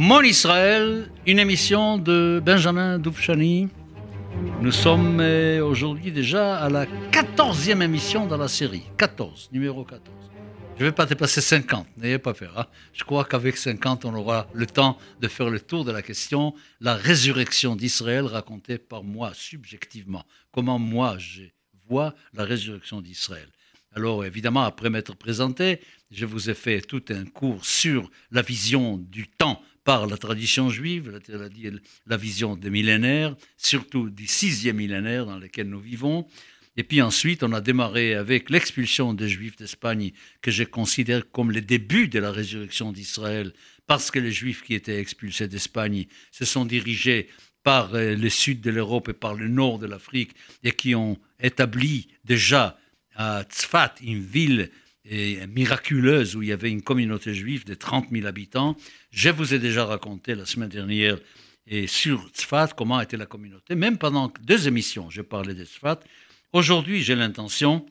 Mon Israël, une émission de Benjamin Doufchani. Nous sommes euh, aujourd'hui déjà à la 14e émission dans la série. 14, numéro 14. Je ne vais pas dépasser 50, n'ayez pas peur. Hein. Je crois qu'avec 50, on aura le temps de faire le tour de la question, la résurrection d'Israël racontée par moi subjectivement. Comment moi je vois la résurrection d'Israël. Alors évidemment, après m'être présenté, je vous ai fait tout un cours sur la vision du temps par la tradition juive, la, la vision des millénaires, surtout du sixième millénaire dans lequel nous vivons. Et puis ensuite, on a démarré avec l'expulsion des Juifs d'Espagne, que je considère comme le début de la résurrection d'Israël, parce que les Juifs qui étaient expulsés d'Espagne se sont dirigés par euh, le sud de l'Europe et par le nord de l'Afrique, et qui ont établi déjà à Tzfat, une ville miraculeuse où il y avait une communauté juive de 30 000 habitants. Je vous ai déjà raconté la semaine dernière et sur Tzfat comment était la communauté. Même pendant deux émissions, je parlais de Tzfat. Aujourd'hui, j'ai l'intention,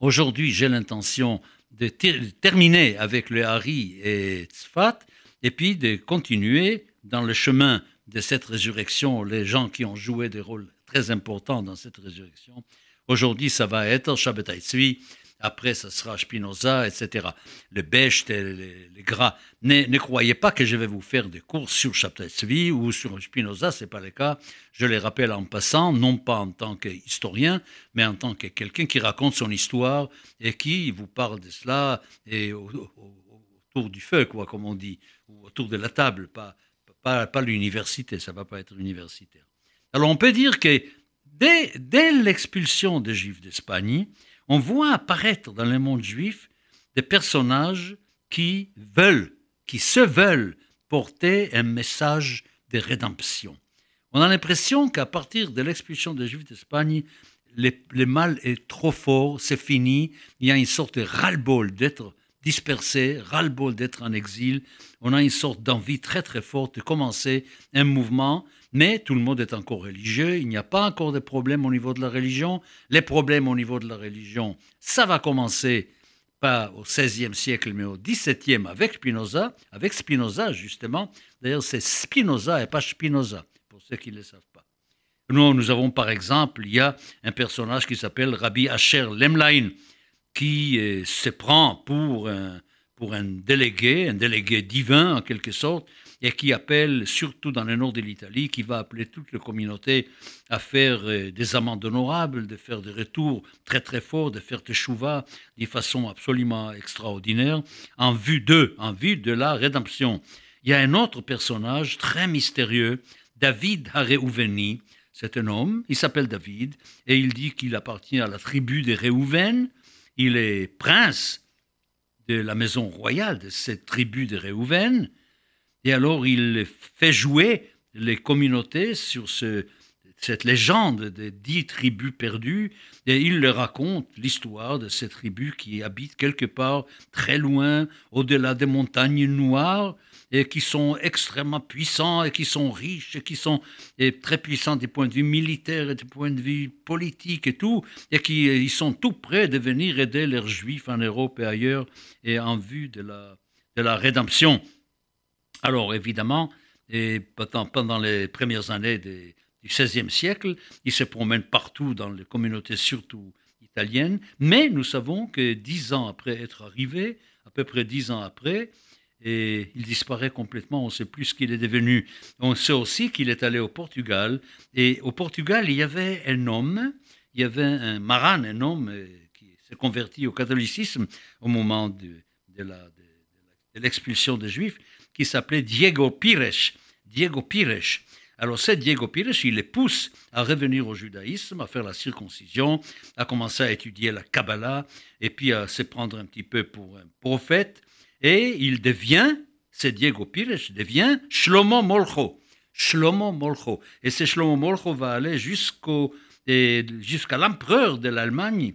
aujourd'hui, j'ai l'intention de terminer avec le Hari et Tzfat et puis de continuer dans le chemin de cette résurrection, les gens qui ont joué des rôles très importants dans cette résurrection. Aujourd'hui, ça va être Shabbat Tzvi, après, ça sera Spinoza, etc. Le Becht, les, gras. Ne, croyez pas que je vais vous faire des cours sur Tzvi ou sur Spinoza, ce n'est pas le cas. Je les rappelle en passant, non pas en tant qu'historien, mais en tant que quelqu'un qui raconte son histoire et qui vous parle de cela et autour du feu, quoi, comme on dit, ou autour de la table, pas, pas, pas l'université, ça ne va pas être universitaire. Alors on peut dire que dès, dès l'expulsion des Juifs d'Espagne, on voit apparaître dans le monde juif des personnages qui veulent, qui se veulent porter un message de rédemption. On a l'impression qu'à partir de l'expulsion des Juifs d'Espagne, le, mal est trop fort, c'est fini, il y a une sorte de ras-le-bol d'être dispersé, ras-le-bol d'être en exil, on a une sorte d'envie très très forte de commencer un mouvement mais tout le monde est encore religieux, il n'y a pas encore de problème au niveau de la religion. Les problèmes au niveau de la religion, ça va commencer pas au XVIe siècle, mais au XVIIe avec Spinoza, avec Spinoza justement. D'ailleurs, c'est Spinoza et pas Spinoza, pour ceux qui ne le savent pas. Nous, nous avons par exemple, il y a un personnage qui s'appelle Rabbi Asher Lemlein, qui euh, se prend pour un, pour un délégué, un délégué divin en quelque sorte, et qui appelle, surtout dans le nord de l'Italie, qui va appeler toute la communauté à faire euh, des amendes honorables, de faire des retours très très forts, de faire des chouvas de façon absolument extraordinaire, en vue d'eux, en vue de la rédemption. Il y a un autre personnage très mystérieux, David Hareouveni. C'est un homme, il s'appelle David, et il dit qu'il appartient à la tribu des Réhouven. Il est prince de la maison royale de cette tribu des Réhouven. Et alors il fait jouer les communautés sur cette légende des dix tribus perdues, et il leur raconte l'histoire de ces tribus qui habitent quelque part très loin, au-delà des montagnes noires, et qui sont extrêmement puissants, et qui sont riches, et qui sont très puissants du point de vue militaire et du point de vue politique et tout, et qui ils sont tout prêts de venir aider leurs juifs en Europe et ailleurs, et en vue de la, de la rédemption. Alors évidemment, et pendant, les premières années du XVIe siècle, il se promène partout dans les communautés, surtout italiennes, mais nous savons que dix ans après être arrivé, à peu près dix ans après, et il disparaît complètement, on ne sait plus ce qu'il est devenu. On sait aussi qu'il est allé au Portugal, et au Portugal, il y avait un homme, il y avait un maran, un homme euh, qui s'est converti au catholicisme au moment de, de l'expulsion des Juifs, qui s'appelait Diego Pires. Diego Pires. Alors c'est Diego Pires, il les pousse à revenir au judaïsme, à faire la circoncision, à commencer à étudier la Kabbalah, et puis à se prendre un petit peu pour un prophète. Et il devient, c'est Diego Pires, devient Shlomo Molcho. Shlomo Molcho. Et ce Shlomo Molcho va aller jusqu'au, jusqu'à l'empereur de l'Allemagne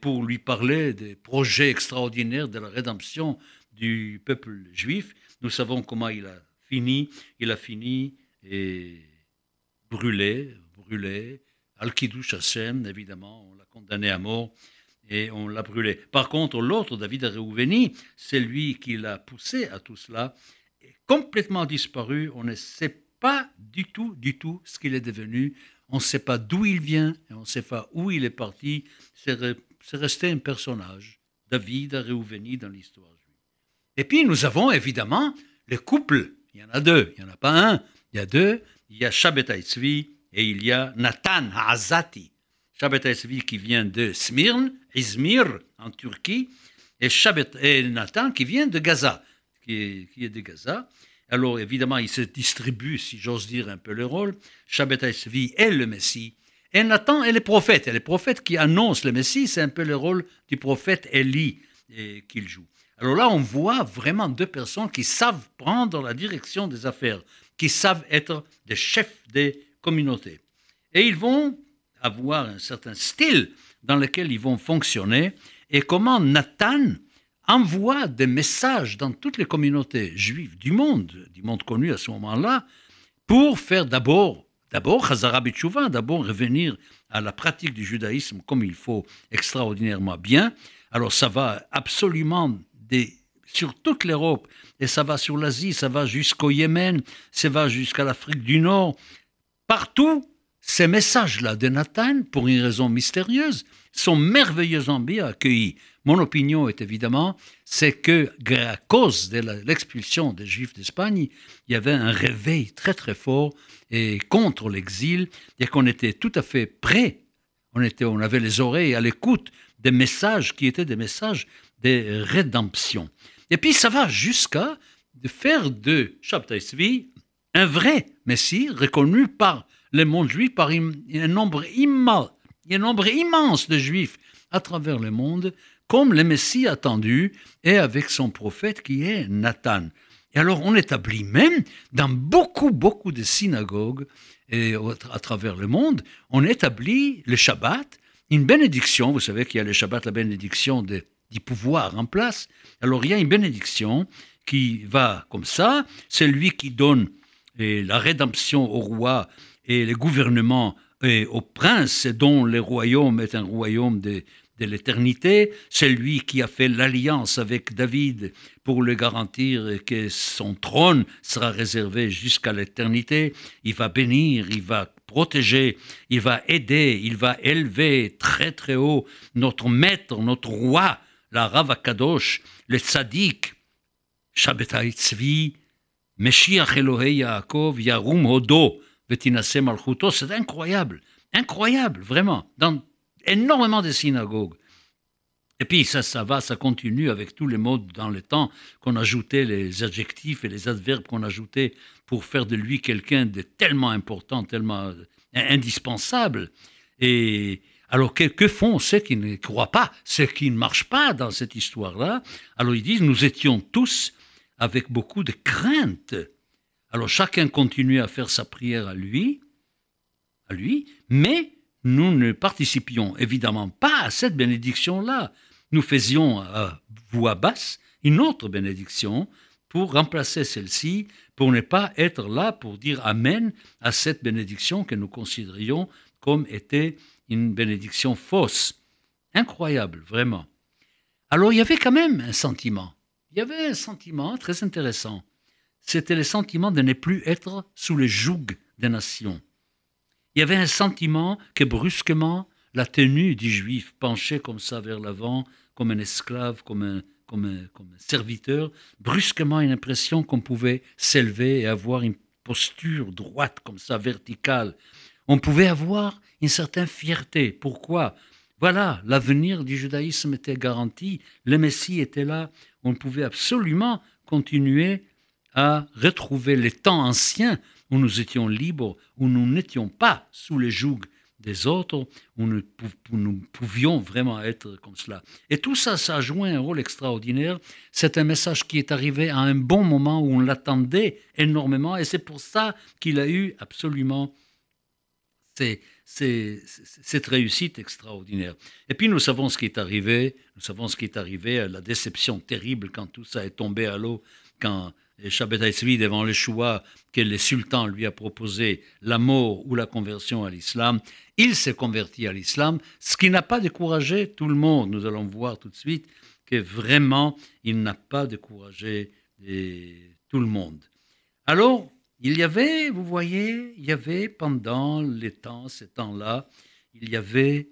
pour lui parler des projets extraordinaires de la rédemption du peuple juif. Nous savons comment il a fini. Il a fini et brûlé, brûlé. Al-Kiddush Hashem, évidemment, on l'a condamné à mort et on l'a brûlé. Par contre, l'autre, David Rehouveni, c'est lui qui l'a poussé à tout cela. complètement disparu. On ne sait pas du tout, du tout ce qu'il est devenu. On ne sait pas d'où il vient on ne sait pas où il est parti. C'est resté un personnage. David a réouveni dans l'histoire juive. Et puis nous avons évidemment le couple. Il y en a deux, il n'y en a pas un, il y a deux. Il y a Shabbatai Tzvi et il y a Nathan Azati. Shabbatai qui vient de Smyrne, Izmir en Turquie, et, et Nathan qui vient de Gaza, qui est, de Gaza. Alors évidemment, il se distribue, si j'ose dire, un peu le rôle. Shabbatai est le Messie. Et Nathan est le prophète. Et le prophète qui annonce le Messie, c'est un peu le rôle du prophète Élie qu'il joue. Alors là, on voit vraiment deux personnes qui savent prendre la direction des affaires, qui savent être des chefs des communautés. Et ils vont avoir un certain style dans lequel ils vont fonctionner et comment Nathan envoie des messages dans toutes les communautés juives du monde, du monde connu à ce moment-là, pour faire d'abord, d'abord, d'abord revenir à la pratique du judaïsme comme il faut extraordinairement bien. Alors ça va absolument sur toute l'Europe, et ça va sur l'Asie, ça va jusqu'au Yémen, ça va jusqu'à l'Afrique du Nord. Partout, ces messages-là de Nathan, pour une raison mystérieuse, sont merveilleusement bien accueillis. Mon opinion est évidemment, c'est que à cause de l'expulsion des Juifs d'Espagne, il y avait un réveil très très fort et contre l'exil, et qu'on était tout à fait prêt. On, était, on avait les oreilles à l'écoute des messages qui étaient des messages de rédemption. Et puis ça va jusqu'à faire de Shabtai un vrai Messie reconnu par le monde juif, par un nombre, immense, un nombre immense de Juifs à travers le monde, comme le Messie attendu, et avec son prophète qui est Nathan. Et alors on établit même dans beaucoup, beaucoup de synagogues et à travers le monde, on établit le Shabbat, une bénédiction, vous savez qu'il y a le Shabbat, la bénédiction du pouvoir en place. Alors il y a une bénédiction qui va comme ça, c'est lui qui donne la rédemption au roi et le gouvernement et au prince dont le royaume est un royaume de, l'éternité, c'est lui qui a fait l'alliance avec David pour le garantir que son trône sera réservé jusqu'à l'éternité. Il va bénir, il va protéger, il va aider, il va élever très très haut notre maître, notre roi, la Rav Kadosh, le Tzadik, Shabbatai Tzvi, Meshiach Elohei Yaakov, Yarum Hodo, C'est incroyable, incroyable, vraiment, dans énormément de synagogues. Et puis ça, ça va, ça continue avec tous les mots dans le temps qu'on ajoutait, les adjectifs et les adverbes qu'on ajoutait pour faire de lui quelqu'un de tellement important, tellement indispensable. Et, alors, que, font ceux qui ne croient pas, ceux qui ne marchent pas dans cette histoire-là? Alors, ils disent, nous étions tous avec beaucoup de crainte. Alors, chacun continuait à faire sa prière à lui, à lui, mais nous ne participions évidemment pas à cette bénédiction-là. Nous faisions à voix basse une autre bénédiction pour remplacer celle-ci, pour ne pas être là pour dire Amen à cette bénédiction que nous considérions comme était une bénédiction fausse. Incroyable, vraiment. Alors il y avait quand même un sentiment. Il y avait un sentiment très intéressant. C'était le sentiment de ne plus être sous le joug des nations. Il y avait un sentiment que brusquement, la tenue du juif penchait comme ça vers l'avant, comme un esclave, comme un serviteur, brusquement une impression qu'on pouvait s'élever et avoir une posture droite comme ça, verticale, on pouvait avoir une certaine fierté. Pourquoi? Voilà, l'avenir du judaïsme était garanti, le Messie était là, on pouvait absolument continuer à retrouver les temps anciens où nous étions libres, où nous n'étions pas sous le joug des autres, où nous, pouvions vraiment être comme cela. Et tout ça, ça a joué un rôle extraordinaire. C'est un message qui est arrivé à un bon moment où on l'attendait énormément, et c'est pour ça qu'il a eu absolument cette réussite extraordinaire. Et puis nous savons ce qui est arrivé, nous savons ce qui est arrivé, la déception terrible quand tout ça est tombé à l'eau, quand Shabbat devant le choix que le sultan lui a proposé, la mort ou la conversion à l'islam, il s'est converti à l'islam, ce qui n'a pas découragé tout le monde. Nous allons voir tout de suite que vraiment, il n'a pas découragé tout le monde. Alors, il y avait, vous voyez, il y avait pendant les temps, ces temps-là, il y avait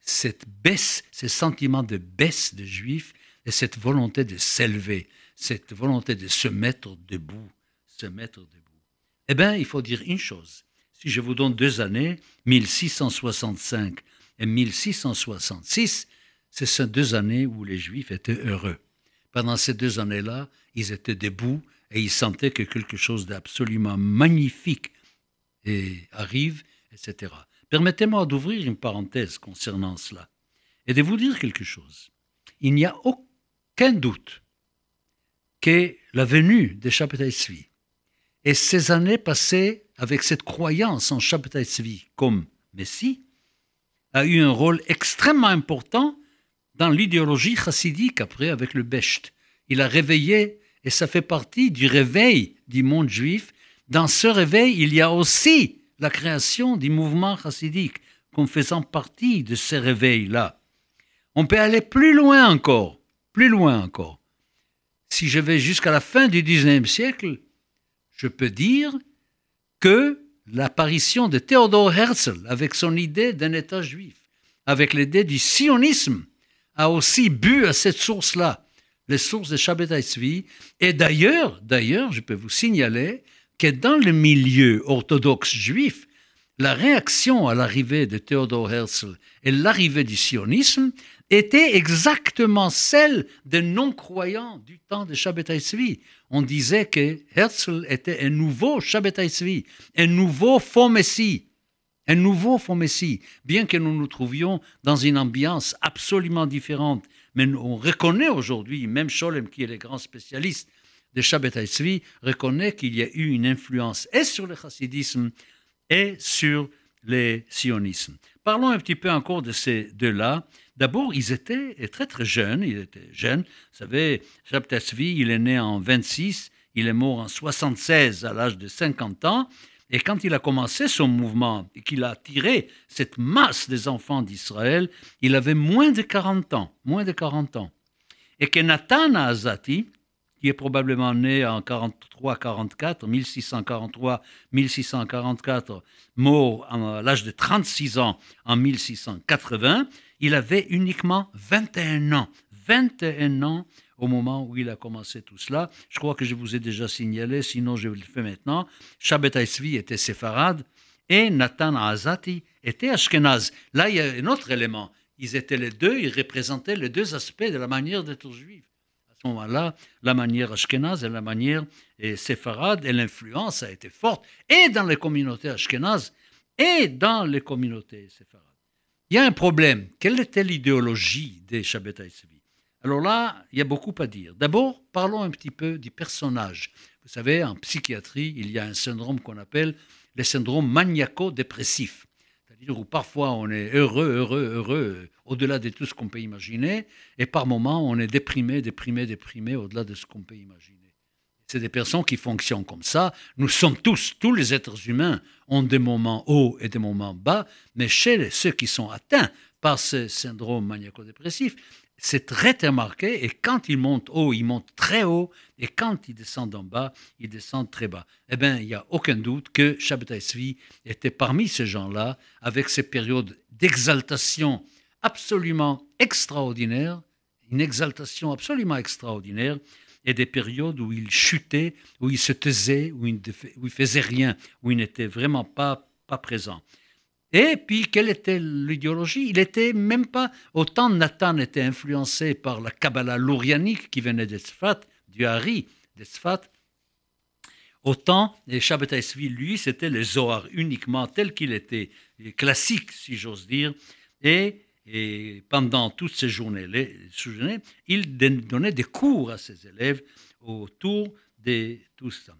cette baisse, ce sentiment de baisse des Juifs et cette volonté de s'élever, cette volonté de se mettre debout, se mettre debout. Eh bien, il faut dire une chose. Si je vous donne deux années, 1665 et 1666, ce sont deux années où les Juifs étaient heureux. Pendant ces deux années-là, ils étaient debout et ils sentaient que quelque chose d'absolument magnifique arrive, etc. Permettez-moi d'ouvrir une parenthèse concernant cela et de vous dire quelque chose. Il n'y a aucun doute la venue de Shabbatai et ces années passées avec cette croyance en Shabbatai Tzvi comme Messie a eu un rôle extrêmement important dans l'idéologie chassidique après avec le Becht. Il a réveillé, et ça fait partie du réveil du monde juif. Dans ce réveil, il y a aussi la création du mouvement chassidique comme faisant partie de ces réveils-là. On peut aller plus loin encore, plus loin encore. Si je vais jusqu'à la fin du XIXe siècle, je peux dire que l'apparition de Théodore Herzl avec son idée d'un État juif, avec l'idée du sionisme, a aussi bu à cette source-là, les sources de Shabbat Tzvi. Et d'ailleurs, d'ailleurs, je peux vous signaler que dans le milieu orthodoxe juif, la réaction à l'arrivée de Théodore Herzl et l'arrivée du sionisme était exactement celle des non-croyants du temps de Shabbat Tzvi. On disait que Herzl était un nouveau Shabbat Tzvi, un nouveau faux Messie, un nouveau faux Messie, bien que nous nous trouvions dans une ambiance absolument différente. Mais on reconnaît aujourd'hui, même Scholem, qui est le grand spécialiste de Shabbat Tzvi, reconnaît qu'il y a eu une influence et sur le chassidisme et sur le sionisme. Parlons un petit peu encore de ces deux-là. D'abord, ils étaient très très jeunes. Ils étaient jeunes. Vous savez, Tzvi, il est né en 26, il est mort en 76 à l'âge de 50 ans. Et quand il a commencé son mouvement et qu'il a attiré cette masse des enfants d'Israël, il avait moins de 40 ans, moins de 40 ans. Et que Nathan Azati, qui est probablement né en 43-44, 1643-1644, mort à l'âge de 36 ans en 1680, il avait uniquement 21 ans. 21 ans au moment où il a commencé tout cela. Je crois que je vous ai déjà signalé, sinon je le fais maintenant. Shabbat Aisvi était séfarade et Nathan Azati était ashkenaz. Là, il y a un autre élément. Ils étaient les deux, ils représentaient les deux aspects de la manière d'être juif. Ce moment-là, la manière ashkenaz et la manière séfarade et l'influence a été forte, et dans les communautés ashkenazes et dans les communautés séfarades. Il y a un problème. Quelle était l'idéologie des Shabbat alors là, il y a beaucoup à dire. D'abord, parlons un petit peu du personnage. Vous savez, en psychiatrie, il y a un syndrome qu'on appelle le syndrome maniaco-dépressif. Parfois on est heureux, heureux, heureux, au-delà de tout ce qu'on peut imaginer, et par moments on est déprimé, déprimé, déprimé, au-delà de ce qu'on peut imaginer. C'est des personnes qui fonctionnent comme ça. Nous sommes tous, tous les êtres humains ont des moments hauts et des moments bas, mais chez ceux qui sont atteints par ce syndrome maniaco-dépressif, c'est très remarqué et quand il monte haut, il monte très haut et quand il descend en bas, il descend très bas. Eh bien, il n'y a aucun doute que Shabbatai Tzvi était parmi ces gens-là avec ces périodes d'exaltation absolument extraordinaires, une exaltation absolument extraordinaire et des périodes où il chutait, où il se taisait, où il ne faisait rien, où il n'était vraiment pas, pas présent. Et puis, quelle était l'idéologie? Il était même pas. Autant Nathan était influencé par la Kabbalah lourianique qui venait d'Esfat, du Hari d'Esfat, autant les Shabbatai lui, c'était le Zohar uniquement tel qu'il était, classique, si j'ose dire. Et, pendant toutes ces journées, il donnait des cours à ses élèves autour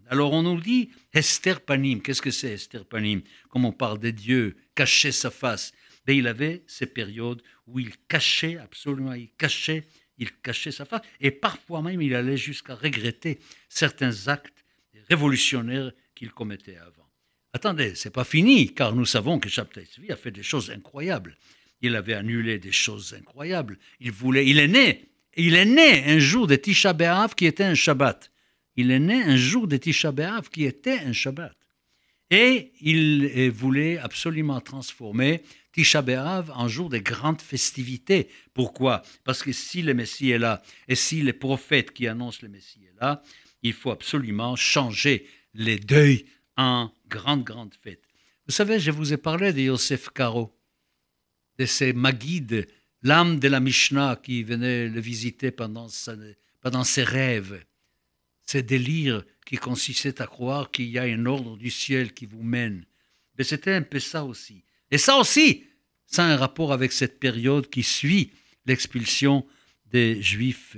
Alors on nous dit Esther Panim. Qu'est-ce que c'est Esther Panim? Comme on parle de Dieu, cacher sa face. Mais il avait ces périodes où il cachait absolument, il cachait, il cachait sa face. Et parfois même, il allait jusqu'à regretter certains actes révolutionnaires qu'il commettait avant. Attendez, c'est pas fini, car nous savons que Shabtai a fait des choses incroyables. Il avait annulé des choses incroyables. Il voulait, il est né, il est né un jour de Tisha B'Av qui était un Shabbat. Il est né un jour de Tisha B'Av qui était un Shabbat. Et il voulait absolument transformer Tisha B'Av en jour de grandes festivités. Pourquoi? Parce que si le Messie est là et si les prophètes qui annoncent le Messie est là, il faut absolument changer les deuils en grande, grande fête. Vous savez, je vous ai parlé de Yosef Karo, de ces Magides, l'âme de la Mishnah qui venait le visiter pendant ses rêves ces délires qui consistaient à croire qu'il y a un ordre du ciel qui vous mène. Mais c'était un peu ça aussi. Et ça aussi, ça a un rapport avec cette période qui suit l'expulsion des Juifs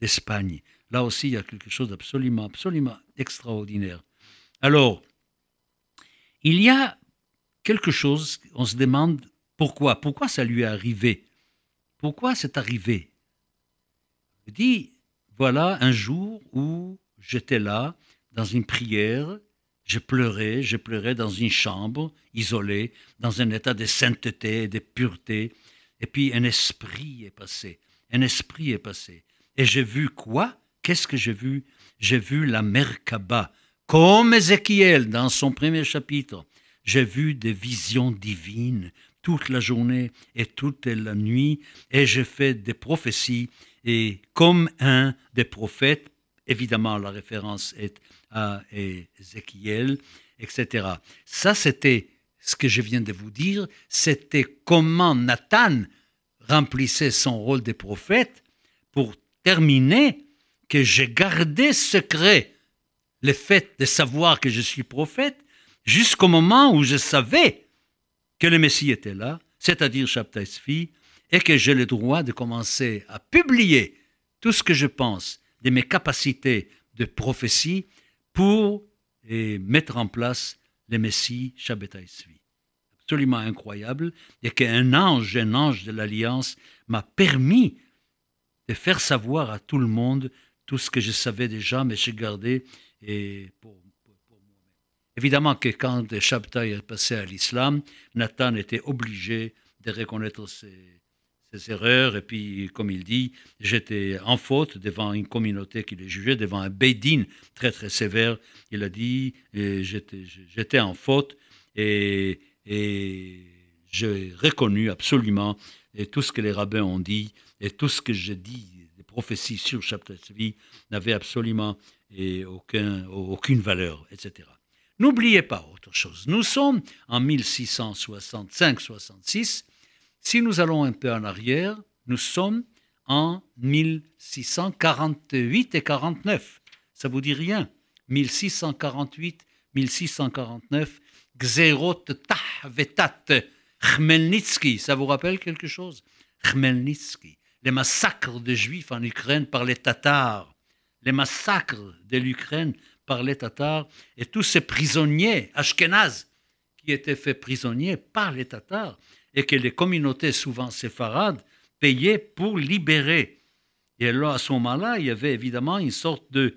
d'Espagne. Là aussi, il y a quelque chose d'absolument, absolument extraordinaire. Alors, il y a quelque chose, on se demande pourquoi, pourquoi ça lui est arrivé? Pourquoi c'est arrivé? Je dis, voilà un jour où j'étais là, dans une prière, je pleurais, je pleurais dans une chambre, isolée, dans un état de sainteté et de pureté. Et puis un esprit est passé, un esprit est passé. Et j'ai vu quoi? Qu'est-ce que j'ai vu? J'ai vu la Merkaba, comme Ézéchiel dans son premier chapitre. J'ai vu des visions divines toute la journée et toute la nuit, et j'ai fait des prophéties et comme un des prophètes, évidemment la référence est à Ézéchiel, etc. Ça, c'était ce que je viens de vous dire, c'était comment Nathan remplissait son rôle de prophète pour terminer que j'ai gardé secret le fait de savoir que je suis prophète jusqu'au moment où je savais que le Messie était là, c'est-à-dire Shabtai et que j'ai le droit de commencer à publier tout ce que je pense de mes capacités de prophétie pour mettre en place le Messie Shabbatai Absolument incroyable, et qu'un ange, un ange de l'Alliance, m'a permis de faire savoir à tout le monde tout ce que je savais déjà, mais j'ai gardé et pour, moi-même. Évidemment que quand Shabbatai est passé à l'islam, Nathan était obligé de reconnaître ses, ses erreurs. Et puis, comme il dit, j'étais en faute devant une communauté qui les jugeait, devant un Beidin très très sévère. Il a dit, j'étais en faute et, et j'ai reconnu absolument et tout ce que les rabbins ont dit et tout ce que j'ai dit, les prophéties sur vie n'avaient absolument et aucun, aucune valeur, etc. N'oubliez pas autre chose. Nous sommes en 1665-66 si nous allons un peu en arrière, nous sommes en 1648 et 49. Ça vous dit rien. 1648, 1649, Gzerot Tahvetat, Khmelnytsky, ça vous rappelle quelque chose? Khmelnytsky, les massacres de juifs en Ukraine par les Tatars, les massacres de l'Ukraine par les Tatars et tous ces prisonniers ashkénazes qui étaient faits prisonniers par les Tatars et que les communautés, souvent séfarades, payaient pour libérer. Et alors, à ce moment-là, il y avait évidemment une sorte de,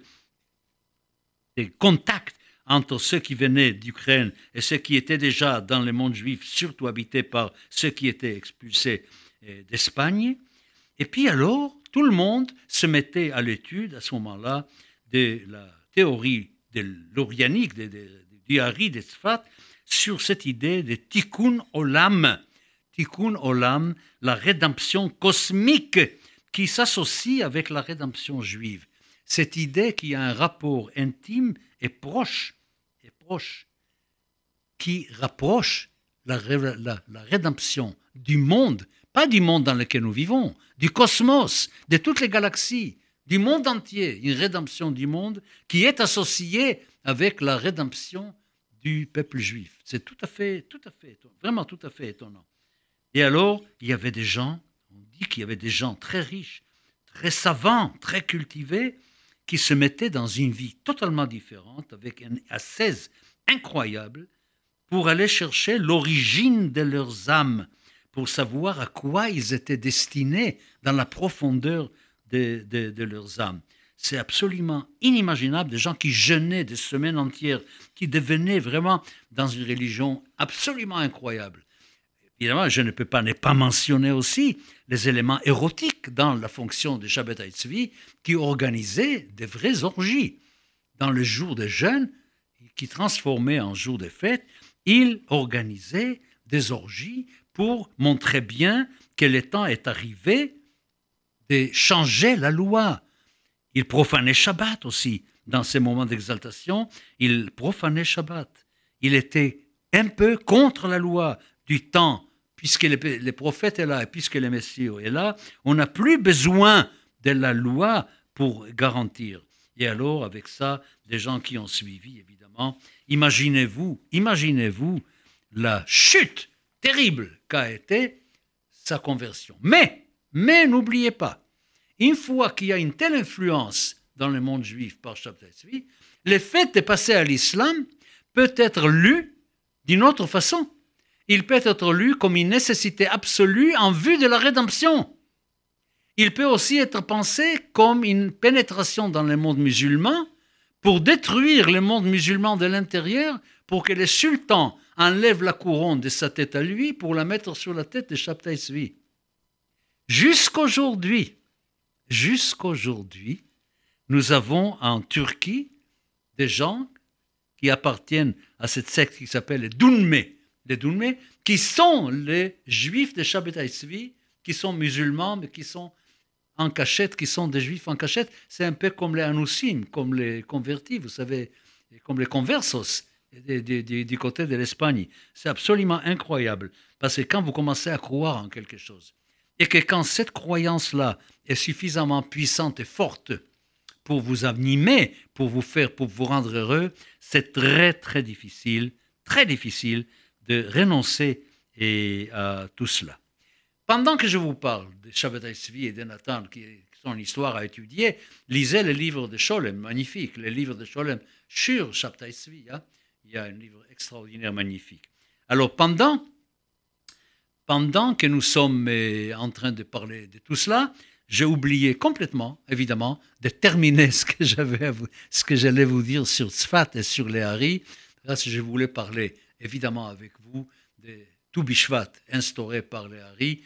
contact entre ceux qui venaient d'Ukraine et ceux qui étaient déjà dans le monde juif, surtout habités par ceux qui étaient expulsés euh, d'Espagne. Et puis alors, tout le monde se mettait à l'étude à ce moment-là de la théorie de l'orianique, du Hari de Sfat, sur cette idée de tikkun olam, Tikkun Olam, la rédemption cosmique qui s'associe avec la rédemption juive. Cette idée qui a un rapport intime et proche, qui rapproche la, la rédemption du monde, pas du monde dans lequel nous vivons, du cosmos, de toutes les galaxies, du monde entier, une rédemption du monde qui est associée avec la rédemption du peuple juif. C'est tout à fait, tout à fait, vraiment tout à fait étonnant. Et alors, il y avait des gens, on dit qu'il y avait des gens très riches, très savants, très cultivés, qui se mettaient dans une vie totalement différente, avec une ascèse incroyable, pour aller chercher l'origine de leurs âmes, pour savoir à quoi ils étaient destinés dans la profondeur de, de leurs âmes. C'est absolument inimaginable, des gens qui jeûnaient des semaines entières, qui devenaient vraiment dans une religion absolument incroyable. Évidemment, je ne peux pas ne pas mentionner aussi les éléments érotiques dans la fonction de Shabbat Tzvi qui organisaient des vraies orgies. dans le jour de jeûne, qui transformait en jour de fête, il organisait des orgies pour montrer bien que le temps est arrivé de changer la loi. Il profanait Shabbat aussi. Dans ces moments d'exaltation, il profanait Shabbat. Il était un peu contre la loi du temps, puisque les, prophètes est là et puisque le Messie est là, on n'a plus besoin de la loi pour garantir. Et alors, avec ça, des gens qui ont suivi, évidemment, imaginez-vous, imaginez-vous la chute terrible qu'a été sa conversion. Mais, mais n'oubliez pas, une fois qu'il y a une telle influence dans le monde juif par Shabtai le fait de passer à l'islam peut être lu d'une autre façon. Il peut être lu comme une nécessité absolue en vue de la rédemption. Il peut aussi être pensé comme une pénétration dans le monde musulman pour détruire le monde musulman de l'intérieur, pour que le sultan enlève la couronne de sa tête à lui pour la mettre sur la tête de Shabtai Tzvi. Jusqu'aujourd'hui, jusqu'aujourd'hui, nous avons en Turquie des gens qui appartiennent à cette secte qui s'appelle Dunme, les Dunme, qui sont les juifs de Shabtai Tzvi, qui sont musulmans, mais qui sont en cachette, qui sont des juifs en cachette. C'est un peu comme les Anousim, comme les convertis, vous savez, comme les conversos du, côté de l'Espagne. C'est absolument incroyable, parce que quand vous commencez à croire en quelque chose, et que quand cette croyance-là est suffisamment puissante et forte pour vous animer, pour vous faire, pour vous rendre heureux, c'est très très difficile, très difficile de renoncer à tout cela. Pendant que je vous parle de Shabbat Tzvi et de Nathan, qui sont une histoire à étudier, lisez le livre de Sholem, magnifique, le livre de Sholem sur Shabbat Tzvi. Hein. Il y a un livre extraordinaire, magnifique. Alors, pendant, pendant que nous sommes euh, en train de parler de tout cela, j'ai oublié complètement, évidemment, de terminer ce que ce que j'allais vous dire sur Tzfat et sur les Haris. Que je voulais parler, évidemment, avec vous de tout Bishvat instauré par les Haris.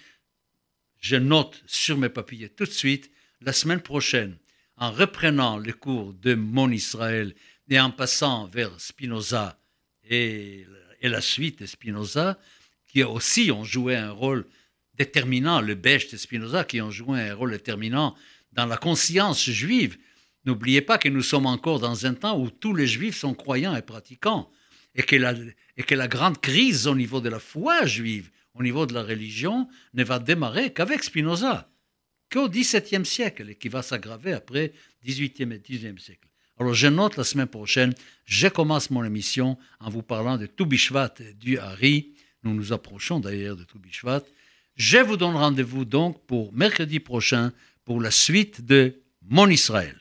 Je note sur mes papiers tout de suite, la semaine prochaine, en reprenant les cours de Mon Israël et en passant vers Spinoza et, et la suite de Spinoza, qui aussi ont joué un rôle déterminant, le Becht de Spinoza, qui ont joué un rôle déterminant dans la conscience juive. N'oubliez pas que nous sommes encore dans un temps où tous les juifs sont croyants et pratiquants et que, la, et que la grande crise au niveau de la foi juive, au niveau de la religion, ne va démarrer qu'avec Spinoza, qu'au XVIIe siècle, et qui va s'aggraver après XVIIIe et XIXe siècle. Alors je note la semaine prochaine, je commence mon émission en vous parlant de Toubishvat du Hari. Nous nous approchons d'ailleurs de Toubishvat. Je vous donne rendez-vous donc pour mercredi prochain pour la suite de Mon Israël.